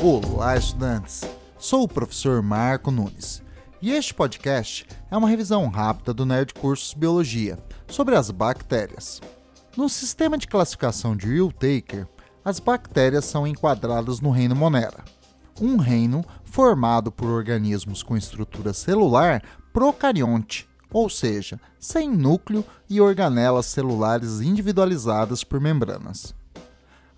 Olá, estudantes! Sou o professor Marco Nunes e este podcast é uma revisão rápida do Nerd Cursos Biologia sobre as bactérias. No sistema de classificação de Will-Taker, as bactérias são enquadradas no reino Monera, um reino formado por organismos com estrutura celular procarionte, ou seja, sem núcleo e organelas celulares individualizadas por membranas.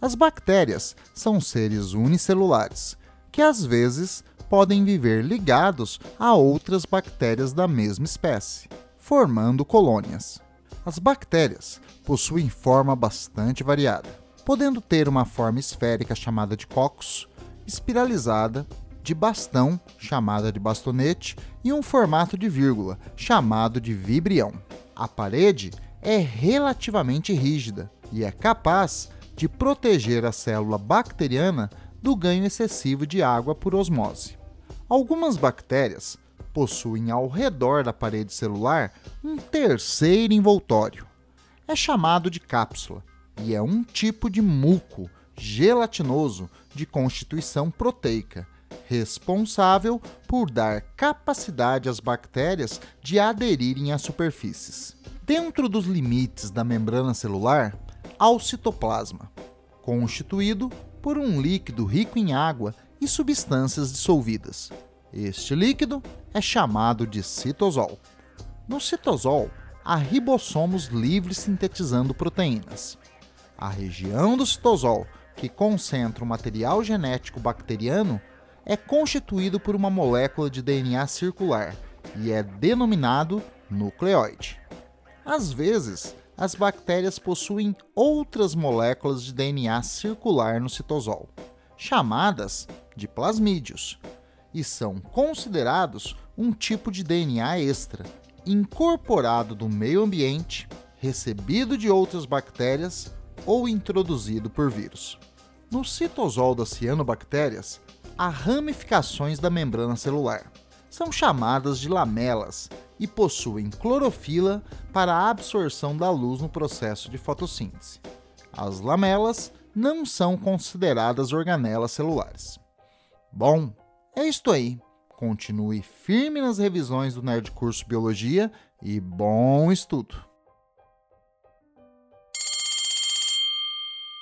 As bactérias são seres unicelulares, que às vezes podem viver ligados a outras bactérias da mesma espécie, formando colônias. As bactérias possuem forma bastante variada, podendo ter uma forma esférica chamada de cocos, espiralizada, de bastão, chamada de bastonete, e um formato de vírgula, chamado de vibrião. A parede é relativamente rígida e é capaz de proteger a célula bacteriana do ganho excessivo de água por osmose. Algumas bactérias possuem ao redor da parede celular um terceiro envoltório. É chamado de cápsula e é um tipo de muco gelatinoso de constituição proteica, responsável por dar capacidade às bactérias de aderirem às superfícies. Dentro dos limites da membrana celular, ao citoplasma, constituído por um líquido rico em água e substâncias dissolvidas. Este líquido é chamado de citosol. No citosol, há ribossomos livres sintetizando proteínas. A região do citosol, que concentra o material genético bacteriano, é constituído por uma molécula de DNA circular e é denominado nucleóide. Às vezes, as bactérias possuem outras moléculas de DNA circular no citosol, chamadas de plasmídios, e são considerados um tipo de DNA extra, incorporado do meio ambiente, recebido de outras bactérias ou introduzido por vírus. No citosol das cianobactérias, há ramificações da membrana celular. São chamadas de lamelas e possuem clorofila para a absorção da luz no processo de fotossíntese. As lamelas não são consideradas organelas celulares. Bom, é isto aí. Continue firme nas revisões do Nerd Curso Biologia e bom estudo!